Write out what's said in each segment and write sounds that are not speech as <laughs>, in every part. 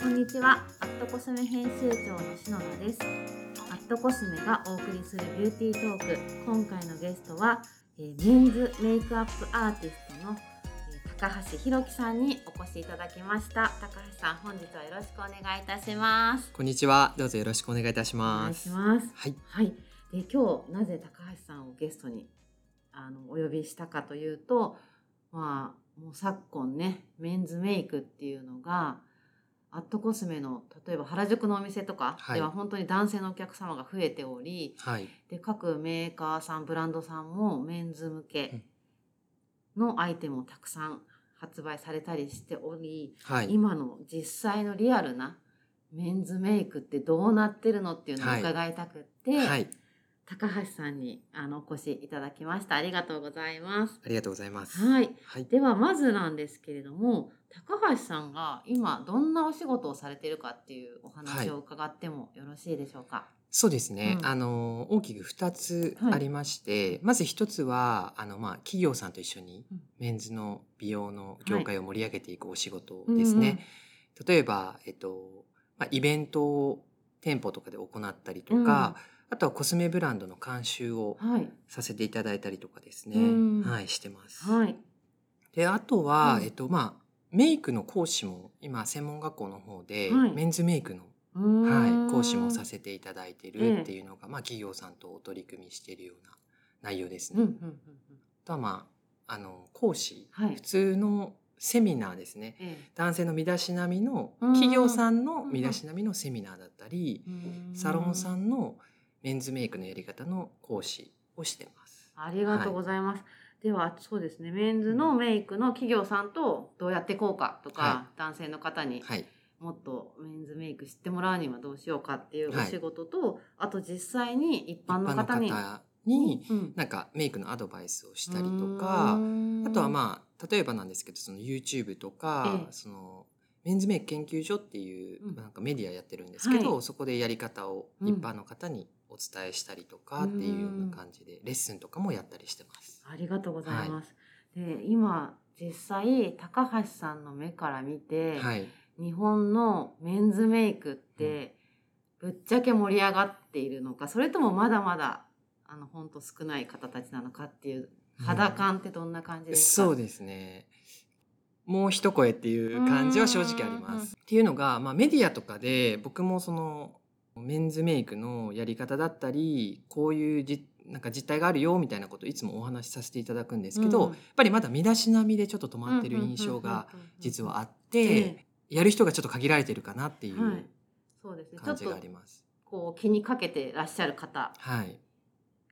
こんにちは。アットコスメ編集長の篠田です。アットコスメがお送りするビューティートーク。今回のゲストは、えーメンズメイクアップアーティストの、えー高橋弘樹さんにお越しいただきました。高橋さん本日はよろしくお願いいたします。こんにちは。どうぞよろしくお願いいたしお願いします。ます。はい。はい、で今日なぜ高橋さんをゲストにあのお呼びしたかというとまあもう昨今ねメンズメイクっていうのがアットコスメの例えば原宿のお店とかはいでは本当に男性のお客様が増えており、はい。で各メーカーさんブランドさんもメンズ向けのアイテムをたくさん発売されたりしており、はい。今の実際のリアルなメンズメイクってどうなってるのっていうのをはい伺いたくって、はい。高橋さんにあのお越しいただきました。ありがとうございます。ありがとうございます。はい。はい。ではまずなんですけれども、高橋さんが今どんなお仕事をされているかっていうお話を伺ってもよろしいでしょうか？そうですね。うんあの大きく二つありまして、まず一つはあのまあ企業さんと一緒にうんメンズの美容の業界を盛り上げていくお仕事ですね。例えばえっとまあイベントを店舗とかで行ったりとか、あとはコスメブランドの監修を。させていただいたりとかですね。うんはいしてます。はい。であとは、うんえっとまあメイクの講師も今専門学校の方で、はいメンズメイクの、はい、講師もさせていただいてええるっていうのが、まあ、企業さんとお取り組みしているような内容ですね。うんうんうんうん。あとはまああの講師、はい普通のセミナーですねえ男性の身だしなみのうん企業さんの身だしなみのセミナーだったり、サロンさんのメンズメイクのやり方の講師をしてます。ありがとうございます。ではそうですね。メンズのメイクの企業さんとどうやっていこうかとか、は男性の方にはい、もっとメンズメイク知ってもらうにはどうしようかっていうおはい。仕事と、あと実際に一般の方に方にうん。なん。かメイクのアドバイスをしたりとか、あとはまあ例えばなんですけどその YouTube とか、ええ。そのメンズメイク研究所っていう、うん。なんかメディアやってるんですけど、はい。そこでやり方をうん一般の方にお伝えしたりとかっていうような感じで、レッスンとかもやったりしてます。ありがとうございます。で今実際高橋さんの目から見て、はい、日本のメンズメイクってぶっちゃけ盛り上がっているのかそれともまだまだあの本当少ない方たちなのかっていう肌感ってどんな感じですか、そうですね。もう一声っていう感じは正直ありうんます。っていうのが、まあ、メディアとかで僕もそのメンズメイクのやり方だったりこういうじなんか実態があるよみたいなことをいつもお話しさせていただくんですけど、うんやっぱりまだ身だしなみでちょっと止まってる印象が実はあって、えやる人がちょっと限られてるかなっていう感じがあります。こう気にかけてらっしゃる方はい、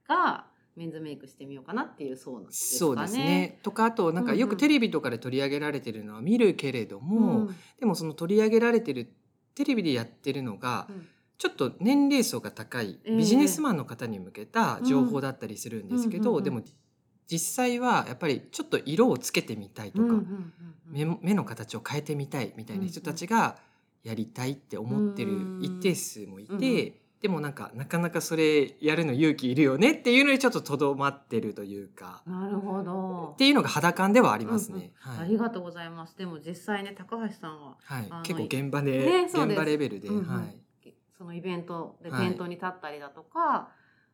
がメンズメイクしてみようかなっていうそうなんですかね。そうですね。とかあとなんかよくテレビとかで取り上げられてるのは見るけれども、うんでもその取り上げられてるテレビでやってるのが、うんちょっと年齢層が高いええビジネスマンの方に向けた情報だったりするんですけど、でも実際はやっぱりちょっと色をつけてみたいとか、目目の形を変えてみたいみたいな人たちがやりたいって思ってる一定数もいて、でもなんかなかなかそれやるの勇気いるよねっていうのにちょっととどまってるというかなるほど。っ。ていうのが肌感ではありますね。はい。ありがとうございます。でも実際ね高橋さんははい。結構現場で、ね現場レベルで、うんうん。はい、そのイベントではい。店頭に立ったりだとか、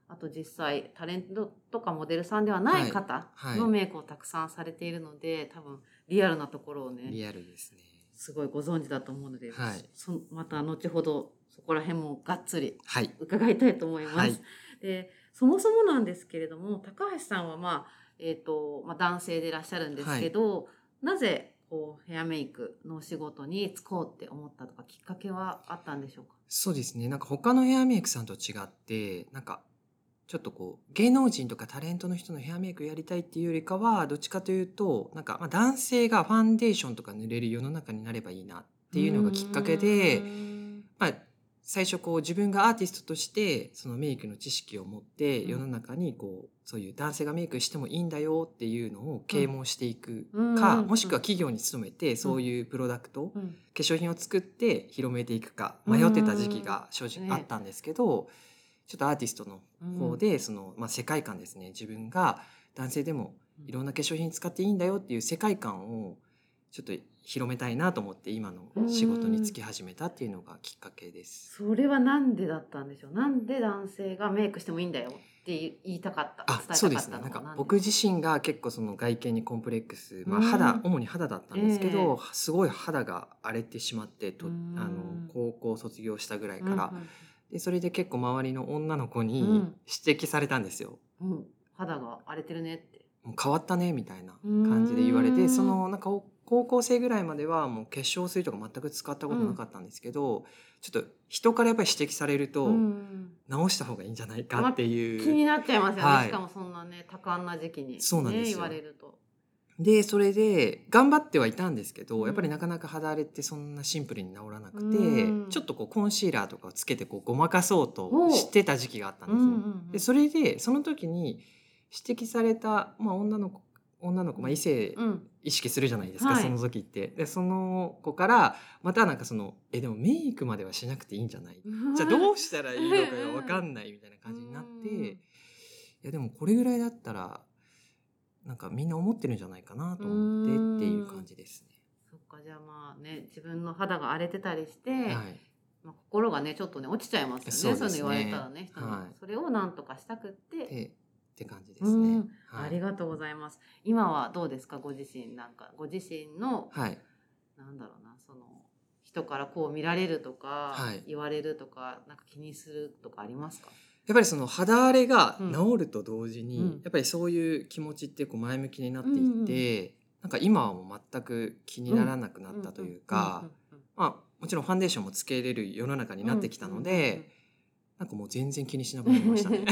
あと実際タレントとかモデルさんではない方はい。のメイクをたくさんされているので、多分リアルなところをねリアルですね。すごいご存知だと思うので、はい。そまた後ほどそこら辺もがっつりはい、伺いたいと思います。はい。でそもそもなんですけれども高橋さんはまあ、えーとまあ、男性でいらっしゃるんですけど、なぜこうヘアメイクのお仕事に就こうって思ったとかきっかけはあったんでしょうか？そうですね。なんか他のヘアメイクさんと違ってなんかちょっとこう芸能人とかタレントの人のヘアメイクやりたいっていうよりかはどっちかというとなんかまあ男性がファンデーションとか塗れる世の中になればいいなっていうのがきっかけでまあ最初こう自分がアーティストとしてそのメイクの知識を持ってうん。世の中にこうそういう男性がメイクしてもいいんだよっていうのを啓蒙していくうん。か、うん。もしくは企業に勤めてそういうプロダクト、うん。化粧品を作って広めていくか迷ってた時期が正うん。直あったんですけど、ちょっとアーティストの方でその、まあ、世界観ですね。自分が男性でもいろんな化粧品使っていいんだよっていう世界観をちょっと広めたいなと思って今の仕事に就き始めたっていうのがきっかけです。それはなんでだったんでしょう？なんで男性がメイクしてもいいんだよって言いたかった伝えたかったあそうですね。なんか僕自身が結構その外見にコンプレックス、まあ、うん肌主に肌だったんですけど、えすごい肌が荒れてしまってとあうん。の高校卒業したぐらいうんから、でそれで結構周りの女の子にうん。指摘されたんですよ。うん。うん肌が荒れてるねって。もう変わったねみたいな感じで言われうんてそのなんかお高校生ぐらいまではもう化粧水とか全く使ったことなかったんですけど、ちょっと人からやっぱり指摘されると、うん。直した方がいいんじゃないかっていう、気になっちゃいますよね、はいしかもそんなね多感な時期に、ね、そうなんですよ。言われると。でそれで頑張ってはいたんですけど、うん。やっぱりなかなか肌荒れってそんなシンプルに治らなくて、うん。ちょっとこうコンシーラーとかをつけてこうごまかそうとしてた時期があったんですよ。うんう。んうんでそれでその時に指摘された、まあ、女の子女の子、まあ、異性うん。意識するじゃないですか、はい。その時って。でその子からまたなんかその「えでもメイクまではしなくていいんじゃない? <laughs>」じゃあどうしたらいいのかが分かんないみたいな感じになって、うん。いやでもこれぐらいだったらなんかみんな思ってるんじゃないかなと思ってっていう感じですそっかじゃあまあね自分の肌が荒れてたりして、ね。はい、まあ、心がねちょっとね落ちちゃいますよねそうですね。いうの言われたらねはい。それをなんとかしたくって、でって感じですうねん。はい、ありがとうございます。今はどうですか？ご自身なんか。ご自身の、はい。なんだろうなその人からこう見られるとか、はい。言われるとかなんか気にするとかありますか？やっぱりその肌荒れがうん。治ると同時に、うん。やっぱりそういう気持ちってこう前向きになっていって、なんか今はもう全く気にならなくなったというか、うんうんうんまあもちろんファンデーションもつけれる世の中になってきたので、なんかもう全然気にしなくなりましたね。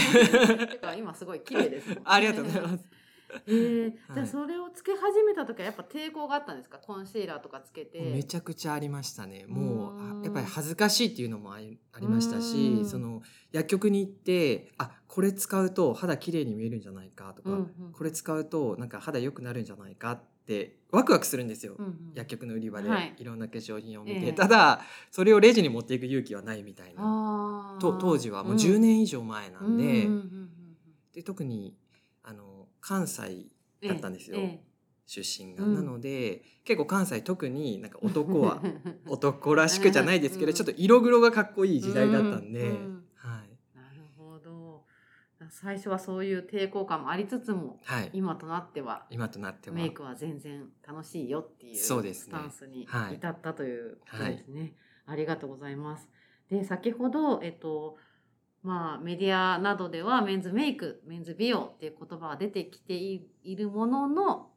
<laughs> 今すごい綺麗です <laughs> ありがとうございます。えーじゃはいあそれをつけ始めた時はやっぱ抵抗があったんですか？コンシーラーとかつけて。めちゃくちゃありましたね。もうやっぱり恥ずかしいっていうのもありましたうし、ん。その薬局に行ってあこれ使うと肌綺麗に見えるんじゃないかとか、うんうん。これ使うとなんか肌良くなるんじゃないかってワクワクするんですよ。うんうん。薬局の売り場ではい。いろんな化粧品を見て、ええ。ただそれをレジに持っていく勇気はないみたいな。あー。と当時はもう10年以上前なんで,、うんで特にあの関西うんだったんですよ。え出身が。うん。なので結構関西特になんか男は <laughs> 男らしくじゃないですけど、うん。ちょっと色黒がかっこいい時代だったんで、うんうん最初はそういう抵抗感もありつつもはい、今となっては今となってはメイクは全然楽しいよっていうスタンスにはい至ったということですね。ありがとうございます。で先ほどえっとまあメディアなどではメンズメイクメンズ美容っていう言葉が出てきていいるものの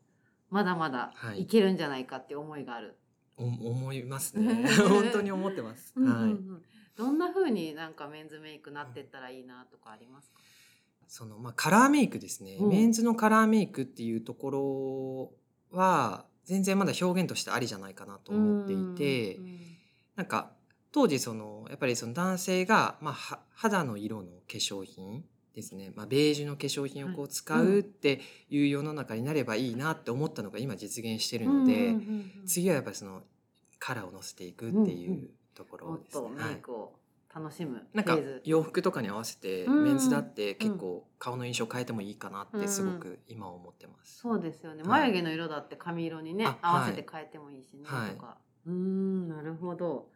まだまだはいいけるんじゃないかって思いがある。お思いますね <laughs> 本当に思ってます。うんうんうはいんどんな風になんかメンズメイクなってったらいいなとかありますか？そのまあカラーメイクですね、うん。メンズのカラーメイクっていうところは全然まだ表現としてありじゃないかなと思っていて、うんなんか当時そのやっぱりその男性が、まあ、は肌の色の化粧品ですね、まあ、ベージュの化粧品をこう使うっていう世の中になればいいなって思ったのが今実現してるので、うんうんうんうん次はやっぱりそのカラーを乗せていくっていうんううところですね。とメイクを楽しむなんか洋服とかに合わせてうん。メンズだって結構顔の印象変えてもいいかなってすごく今思ってます。そうですよね。はい。眉毛の色だって髪色にね、あ合わせて変えてもいいしね、はい。とか。うーんなるほど。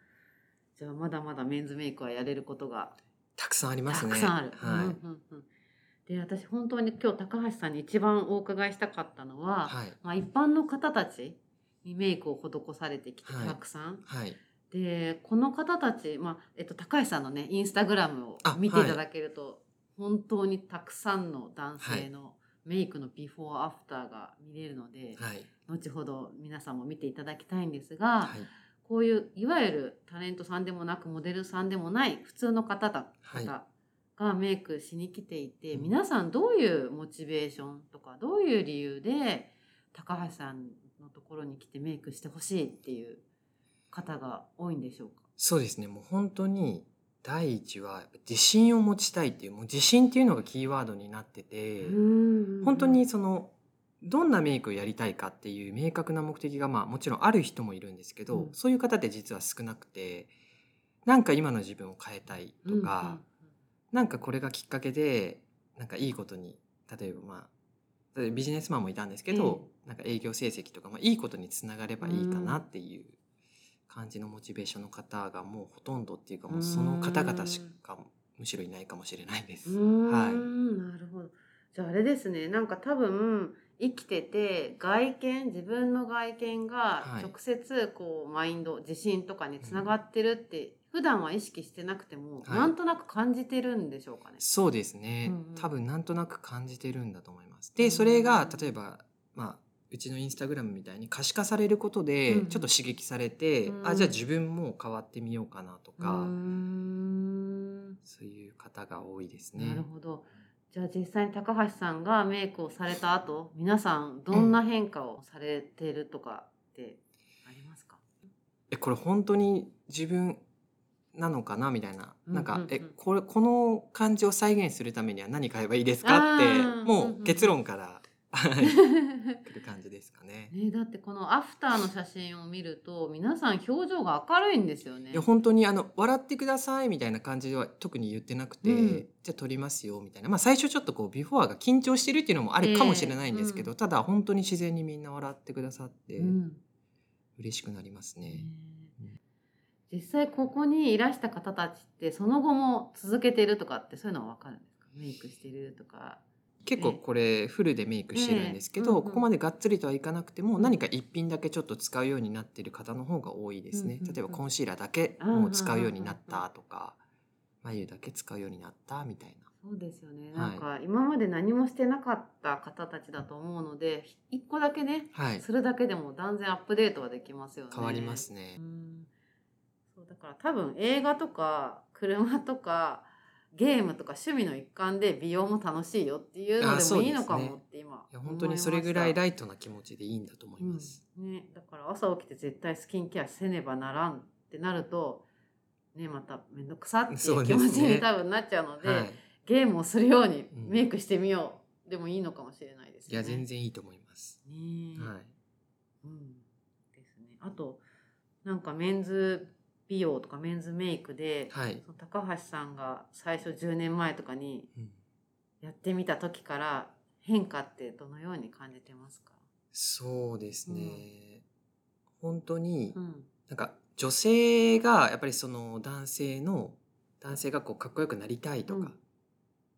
じゃあまだまだメンズメイクはやれることが。たくさんありますね。たくさんある、はい。うんうんうん。で私本当に今日高橋さんに一番お伺いしたかったのは、はい。まあ、一般の方たちにメイクを施されてきてはい。たくさん、はい。でこの方たち、まあえっと、高橋さんのねインスタグラムをあ見ていただけると、本当にたくさんの男性のメイクのビフォーアフターが見れるので、はい。後ほど皆さんも見ていただきたいんですが、はい。こういういわゆるタレントさんでもなくモデルさんでもない普通の方だはい方がメイクしに来ていて、うん皆さんどういうモチベーションとかどういう理由で高橋さんのところに来てメイクしてほしいっていう方が多いんでしょうか？そうですね。もう本当に第一は自信を持ちたいっていうもう自信っていうのがキーワードになってて、本当にそのどんなメイクをやりたいかっていう明確な目的がまあもちろんある人もいるんですけど、うん。そういう方って実は少なくてなんか今の自分を変えたいとか、なんかこれがきっかけでなんかいいことに例えばまあビジネスマンもいたんですけど、なんか営業成績とか、まあ、いいことにつながればいいかなっていう感じのモチベーションの方がもうほとんどっていうかもうその方々しかむしろいないかもしれないです。はいなるほど。じゃああれですね。なんか多分生きてて外見自分の外見がはい直接こうマインド自信とかにつながってるって、普段は意識してなくても、はいなんとなく感じてるんでしょうかね。そうですね、うんうん多分なんとなく感じてるんだと思います。でそれが例えばまあうちのインスタグラムみたいに可視化されることでうん。ちょっと刺激されて、うん。あじゃあ自分も変わってみようかなとか、うそういう方が多いですなねる。ほど。じゃあ実際に高橋さんがメイクをされた後、皆さんどんな変化をされてるとかってありますか？えこれ本当に自分なのかなみたいな、なんかうんうん。うんえこれこの感じを再現するためには何買えばいいですかってもうんうんう結論からはい <laughs> 来る感じですかね。ね、だってこのアフターの写真を見ると皆さん表情が明るいんですよねいや。本当にあの笑ってくださいみたいな感じでは特に言ってなくて、うんじゃあ撮りますよみたいなまあ最初ちょっとこうビフォーが緊張してるっていうのもあるかもしれないんですけど、ええただ本当に自然にみんな笑ってくださってうん嬉しくなりますね。実際ここにいらした方たちってその後も続けてるとかってそういうのは分かるんですか？メイクしてるとか。結構これフルでメイクしてるんですけど、ここまでがっつりとはいかなくてもうん何か一品だけちょっと使うようになってる方の方が多いですね。例えばコンシーラーだけもう使うようになったとか眉だけ使うようになったみたいな。そうですよね。はいなんか今まで何もしてなかった方たちだと思うので、一個だけね、はいするだけでも断然アップデートはできますよね。変わりますねう。んそうだから多分映画とか車とかゲームとか趣味の一環で美容も楽しいよっていうのでもいいのかもって今いや本当にそれぐらいラライトな気持ちでいいんだと思います。うんね、だから朝起きて絶対スキンケアせねばならんってなると、ね、また面倒くさっていう気持ちに多分なっちゃうのではい。ゲームをするようにうんメイクしてみよう、でもいいのかもしれないですね。いや全然いいと思います。ねえはい。うんですね。あとなんかメンズ美容とかメンズメイクで、はい。その高橋さんが最初10年前とかにうんやってみた時から変化ってどのように感じてますか？そうですね。本当にうんなんか女性がやっぱりその男性の男性がこうかっこよくなりたいとか、うん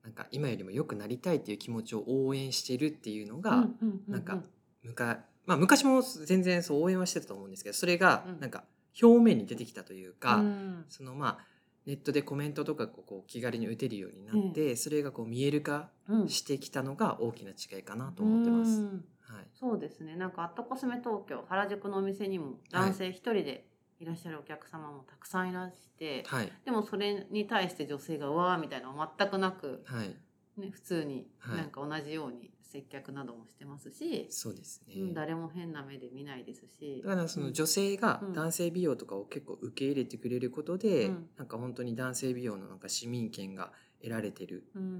なんか今よりも良くなりたいっていう気持ちを応援してるっていうのが、うんうんうんうんなんかむかまあ、昔も全然そう応援はしてたと思うんですけどそれがうんなんか表面に出てきたというか、うん。そのまあネットでコメントとかこう気軽に打てるようになって、それがこう見える化うん。してきたのが大きな違いかなと思ってます。うん。はい、そうですね。なんかアットコスメ東京原宿のお店にも男性一人でいらっしゃるお客様もたくさんいらして、はい、でもそれに対して女性がうわーみたいなのは全くなく、はい、ね、普通にはいなんか同じように接客などもしてますし、そうですね。うん、誰も変な目で見ないですし。だからその女性がうん男性美容とかを結構受け入れてくれることで、うんなんか本当に男性美容のなんか市民権が得られてるうんうんうん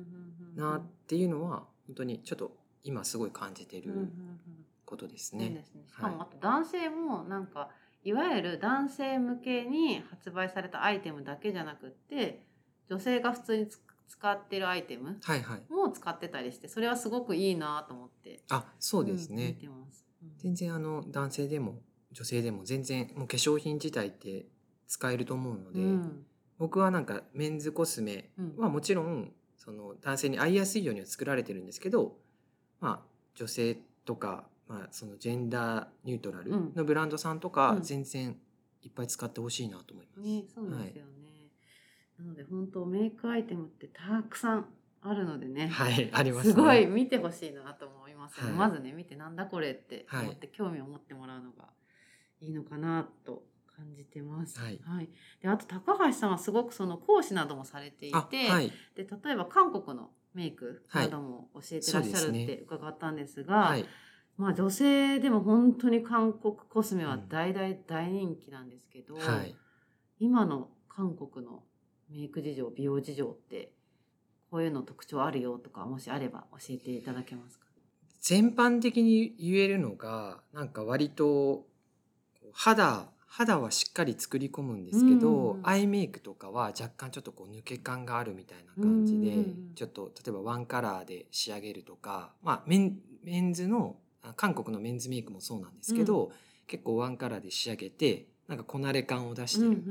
うんなっていうのは本当にちょっと今すごい感じてるうんうんうんことですそうね。ですね。しかもはあと男性もなんかいわゆる男性向けに発売されたアイテムだけじゃなくって女性が普通につ使ってるアイテムはいはい。も使ってたりしてそれはすごくいいなと思ってあそうですね。うん全然あの男性でも女性でも全然もう化粧品自体って使えると思うので、うん僕はなんかメンズコスメうんはもちろんその男性に合いやすいようには作られてるんですけど、まあ、女性とか、まあ、そのジェンダーニュートラルうんのブランドさんとかうん全然いっぱい使ってほしいなと思います。ね、そうですよね。なので本当メイクアイテムってたくさんあるのでね。はい、はい、ありますね。すごい見てほしいなと思いますはい。まずね見てなんだこれってはい。思って興味を持ってもらうのがいいのかなと感じてます。はい。であと高橋さんはすごくその講師などもされていあて、はい、で例えば韓国のメイクなども教えてらっしゃるって伺ったんですが、はい、まあ女性でも本当に韓国コスメは大大大人気なんですけど、はい。今の韓国のメイク事情美容事情ってこういうの特徴あるよとかもしあれば教えていただけますか？全般的に言えるのがなんか割と肌肌はしっかり作り込むんですけど、うん。アイメイクとかは若干ちょっとこう抜け感があるみたいな感じで、うんちょっと例えばワンカラーで仕上げるとか、まあ、メンメンズのあ韓国のメンズメイクもそうなんですけど、結構ワンカラーで仕上げてなんかこなれ感を出してるうんうんうん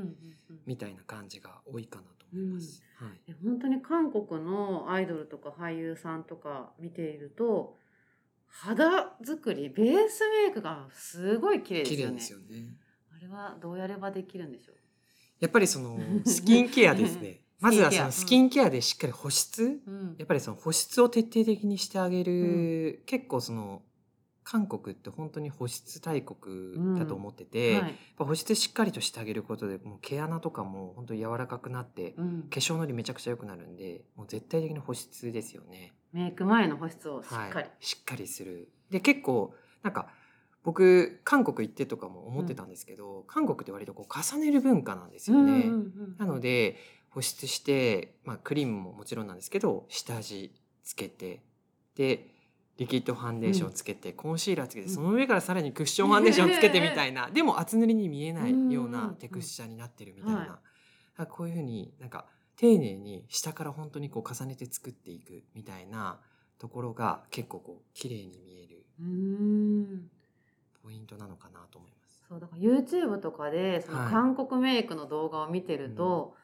うん。みたいな感じが多いかなと思います。はい。え本当に韓国のアイドルとか俳優さんとか見ていると肌作りベースメイクがすごい綺麗ですよね。よね。あれはどうやればできるんでしょう？やっぱりそのスキンケアですね。<laughs> まずはそのススキキンケアでしっかり保湿、うん。やっぱりその保湿を徹底的にしてあげる、結構その韓国って本当に保湿大国だと思ってて、やっはいぱ保湿しっかりとしてあげることでもう毛穴とかも本当に柔らかくなってうん。化粧のりめちゃくちゃ良くなるんでもう絶対的に保湿ですよね。メイク前の保湿をしっかり、はい、しっかりする。で結構なんか僕韓国行ってとかも思ってたんですけど、韓国って割とこう重ねる文化なんですよね。うんうんうん。なので保湿して、まあ、クリームももちろんなんですけど下地つけてでリキッドファンデーションつけて、コンシーラーつけてうん。その上からさらにクッションファンデーションつけてみたいなでも厚塗りに見えないよううんなテクスチャーになってるみたいな、はいあこういうふうになんか丁寧に下から本当にこう重ねて作っていくみたいなところが結構こう綺麗に見えるポイントなのかなと思います。そうだから YouTube とかでそのはい。韓国メイクの動画を見てると、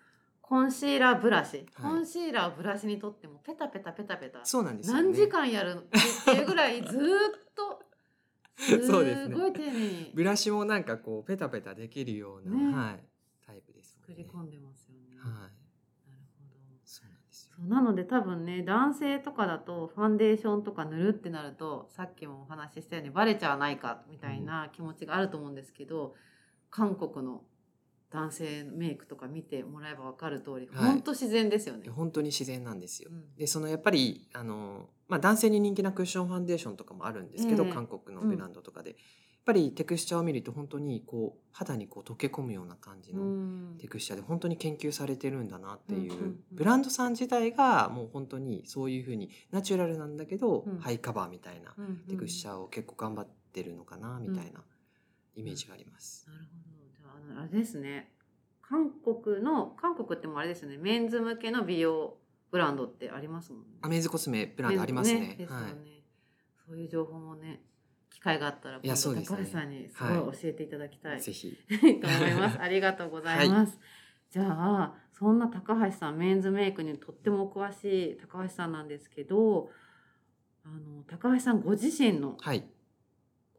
コンシーラーブラシ、はい。コンシーラーブラシにとってもペタペタペタペタ。そうなんですよね。何時間やるっていうぐらいずーっと。<laughs> そうですね。すごい丁寧に。ブラシもなんかこうペタペタできるような、ね。はい、タイプですね、作り込んでますよね。はい、なるほど。そうなんですよ。なので多分ね男性とかだとファンデーションとか塗るってなるとさっきもお話ししたようにバレちゃわないかみたいな気持ちがあると思うんですけど、韓国の男性メイクとか見てもらえば分かる通り、はい。ほんと自然ですよね。本当に自然なんですよ。うん。でそのやっぱりあの、まあ、男性に人気なクッションファンデーションとかもあるんですけど、ええ。韓国のブランドとかで、やっぱりテクスチャーを見ると本当にこう肌にこう溶け込むような感じうのん。テクスチャーで本当に研究されてるんだなっていう、うんうんうん。ブランドさん自体がもう本当にそういうふうにナチュラルなんだけど、うん。ハイカバーみたいなうんテクスチャーを結構頑張ってるのかなみたいなイメージがあります。なるほど。あれですね。韓国の韓国ってもうあれですよね。メンズ向けの美容ブランドってありますもんね。アメーズコスメブランドありますね。ですよねはい。そういう情報もね、機会があったら、いやそうですね高橋さんにすごい教えていただきたい、ぜひ。<laughs> と思います。ありがとうございます。じゃあ、そんな高橋さん、メンズメイクにとってもお詳しい高橋さんなんですけど、あの高橋さんご自身のはい。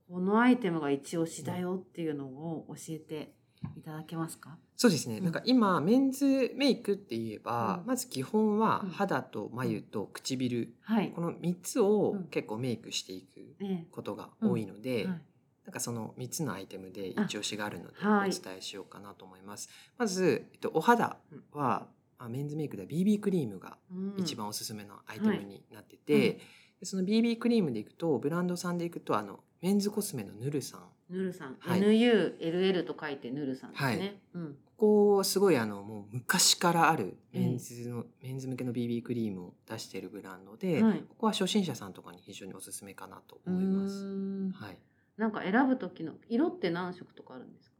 このアイテムが一押しだよっていうのを教えていただけますか？そうですね。うん。なんか今メンズメイクって言えば、うん。まず基本はうん。肌と眉と唇、はい。この3つをうん。結構メイクしていくえことが多いので、えはい。なんかその3つのアイテムで一押しがあるのでお伝えしようかなと思います。まず、えっと、お肌は、あメンズメイクでは BB クリームがうん。一番おすすめのアイテムになってて、はい。その BB クリームでいくとブランドさんでいくとあのメンズコスメのヌルさんヌルさん、はい NULL と書いてヌルさんですね。はいうん。ここすごいあのもう昔からあるええメンズの、メンズ向けの BB クリームを出しているブランドで、はいここは初心者さんとかに非常におすすめかなと思います。はい。なんか選ぶ時の色って何色とかあるんですか？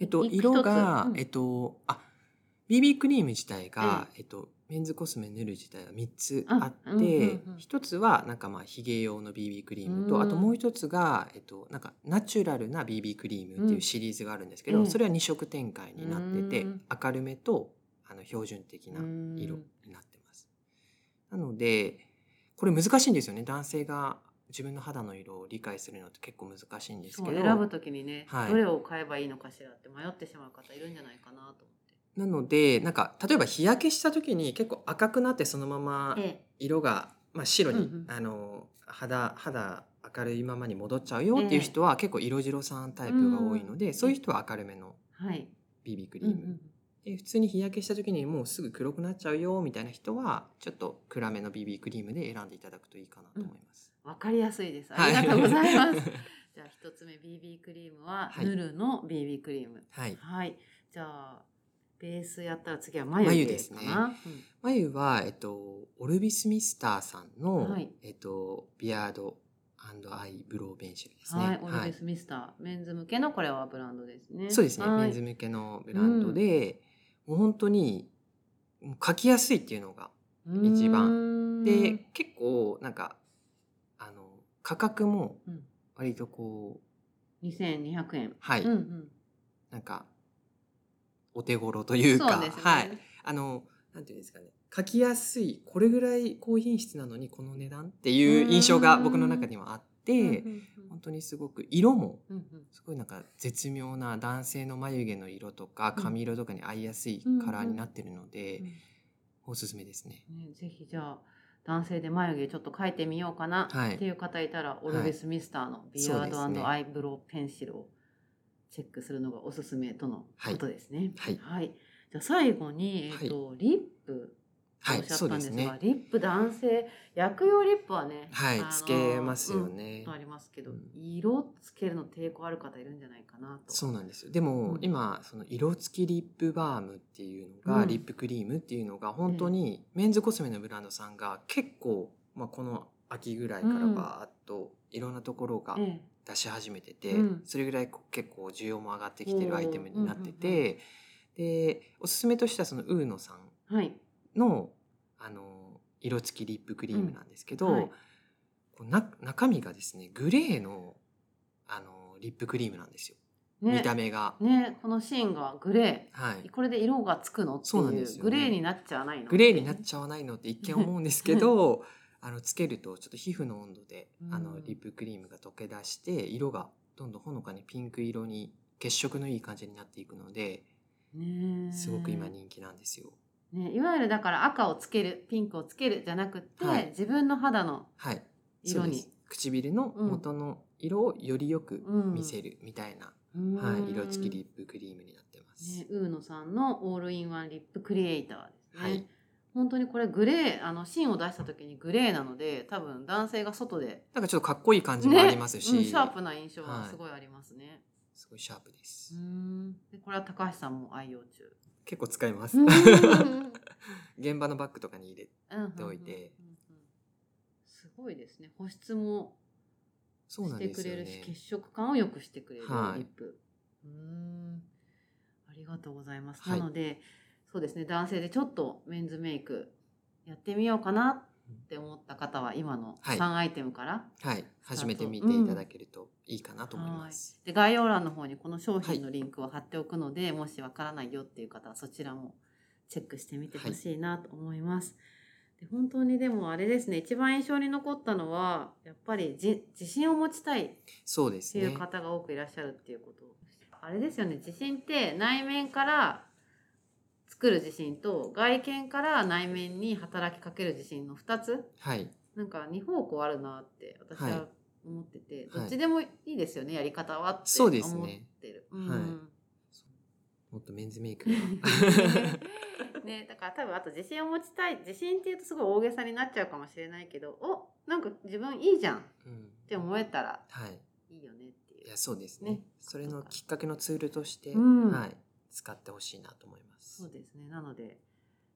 えっとい色が、うんえっとあ BB クリーム自体が、えっとメンズコスメ塗る自体が3つあって、あうんうんうん。一つはなんかまあヒゲ用の BB クリームと、うん。あともう一つがえっとなんかナチュラルな BB クリームっていうシリーズがあるんですけど、うん。それは2色展開になってて、うん。明るめとあの標準的な色になってます。なのでこれ難しいんですよね。男性が自分の肌の色を理解するのって結構難しいんですけど。選ぶ時にね、はい。どれを買えばいいのかしらって迷ってしまう方いるんじゃないかなと思って。なのでなんか例えば日焼けした時に結構赤くなってそのままえ色が、まあ、白に、うんうんあの肌肌明るいままに戻っちゃうよっていう人は結構色白さんタイプが多いので、うんそういう人は明るめの。BB クリーム、うんうんで普通に日焼けした時にもうすぐ黒くなっちゃうよみたいな人はちょっと暗めの BB クリームで選んでいただくといいかなと思います。わかりやすいです。あはいりがとうございます。<laughs> じゃあ一つ目 BB クリームは、はいヌルの BB クリーム。はい、はい。じゃあベースやったら次は眉眉ですね。眉は、えっと、オルビスミスターさんの、はいえっと、ビアードアイブロウペンシルですうんね。はい。オルビスミスター、メンズ向けのこれはブランドですね。そうですね、はいメンズ向けのブランドで、もう本当にもう描きやすいっていうのが一番うーんで結構なんかあの価格もうん割とこう2200円。はい、うんうん。なんかお手頃というかね。はい。あのなんていうんですかね。書きやすいこれぐらい高品質なのにこの値段っていう印象が僕の中にはあって、本当にすごく色もすごいなんか絶妙な男性の眉毛の色とかうん。髪色とかに合いやすいカラーになってるので、うんおすすめですね。ね、ぜひじゃあ男性で眉毛ちょっと描いてみようかなはいっていう方いたら、オルベスミスターのビアードアイブロウペンシルをチェックするのがおすすめとのことですね。はい。じゃあ最後に、えっとリップ。はいおっしゃったんですが、そうですね。リップ男性薬用リップはね、はいつけますようんねとありますけど、うん。色つけるの抵抗ある方いるんじゃないかなと。そうなんですよ。でも、うん。今その色付きリップバームっていうのが、うん。リップクリームっていうのが本当にメンズコスメのブランドさんが結構、まあ、この秋ぐらいからバーっといろんなところがえ出し始めてて、うん。それぐらい結構需要も上がってきてるアイテムになってて、でおすすめとしてはそのウーノさんえはい。のあの色付きリップクリームなんですけど、うん。はい。こうな中身がですねグレーのあのリップクリームなんですよ、ね。見た目が。ね、このシーンがグレはい。ー。、これで色がつくのっていうそうなんですよね。グレーになっちゃわないのグレーになっちゃわないのって一見思うんですけどあのつけるとちょっと皮膚の温度であのうんリップクリームが溶け出して色がどんどんほのかにピンク色に血色のいい感じになっていくのですごく今人気なんですよ。ね、いわゆるだから赤をつけるピンクをつけるじゃなくって、はい。自分の肌のはい、色に。そうです。唇の元の色をよりよく見せるみたいな、はい、色付きリップクリームになってます。ね、ウーノさんのオールインワンリップクリエイターですね。はい本当にこれグレーあの芯を出した時にグレーなので多分男性が外で、なんかちょっとかっこいい感じもありますし、ねうんシャープな印象がはいすごいありますね。すごいシャープです。うんでこれは高橋さんも愛用中。結構使います。うん <laughs> 現場のバッグとかに入れうんておいてすごいですね保湿もしてくれるし、。血色感を良くしてくれるはいリップ。うーんありがとうございます。はいなのでそうですね男性でちょっとメンズメイクやってみようかなって思った方は今のはい3アイテムから、はい、始めてみていただけるといいかなと思います。で概要欄の方にこの商品のリンクを貼っておくので、もしわからないよっていう方はそちらもチェックしてみてほしいなと思います。で本当にでもあれですね一番印象に残ったのはやっぱりじ自信を持ちたいっていう。方が多くいらっしゃるっていうこと。あれですよね、自信って内面から作る自信と外見から内面に働きかける自信の2つ。はい、なんか2方向あるなって私はい。は思ってて、はい。どっちでもいいですよね、やり方はってそう思っですね。てる。はい。う。んもっとメンズメイクが。<laughs> ね、だから多分あと自信を持ちたい自信っていうとすごい大げさになっちゃうかもしれないけどおなんか自分いいじゃんっうん、て思えたらはい。いいよねっていう。いや、そうですね。ね。それのきっかけのツールとして、うん。はい、使ってほしいなと思います。そうですね。なので、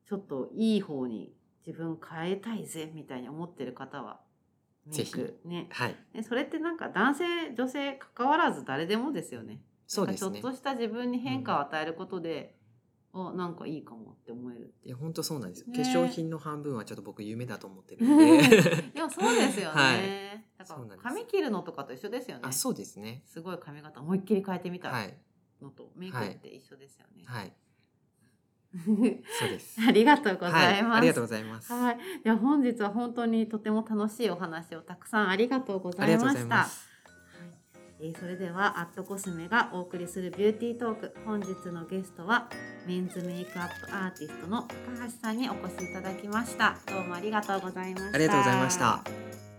ちょっといい方に自分変えたいぜみたいに思ってる方は、メイクね。はい、ねそれってなんか男性、女性関わらず誰でもですよね。そうですねちょっ。とした自分に変化を与えることで、お、なんかいいかもって思える。いや、本当そうなんですよ。ね化粧品の半分はちょっと僕夢だと思ってるんで。<laughs> でもそうですよね。はいだから髪切るのとかと一緒ですよね。あ、そうですね。すごい髪型思いっきり変えてみたはい、のと、メイクって一緒ですよね。はい、そうです。<laughs> ありがとうございます。はい、ありがとうございます。はい、いや本日は本当にとても楽しいお話をたくさんありがとうございました。はい。えーそれではアットコスメがお送りするビューティートーク本日のゲストはメンズメイクアップアーティストの高橋さんにお越しいただきましたどうもありがとうございましたありがとうございました。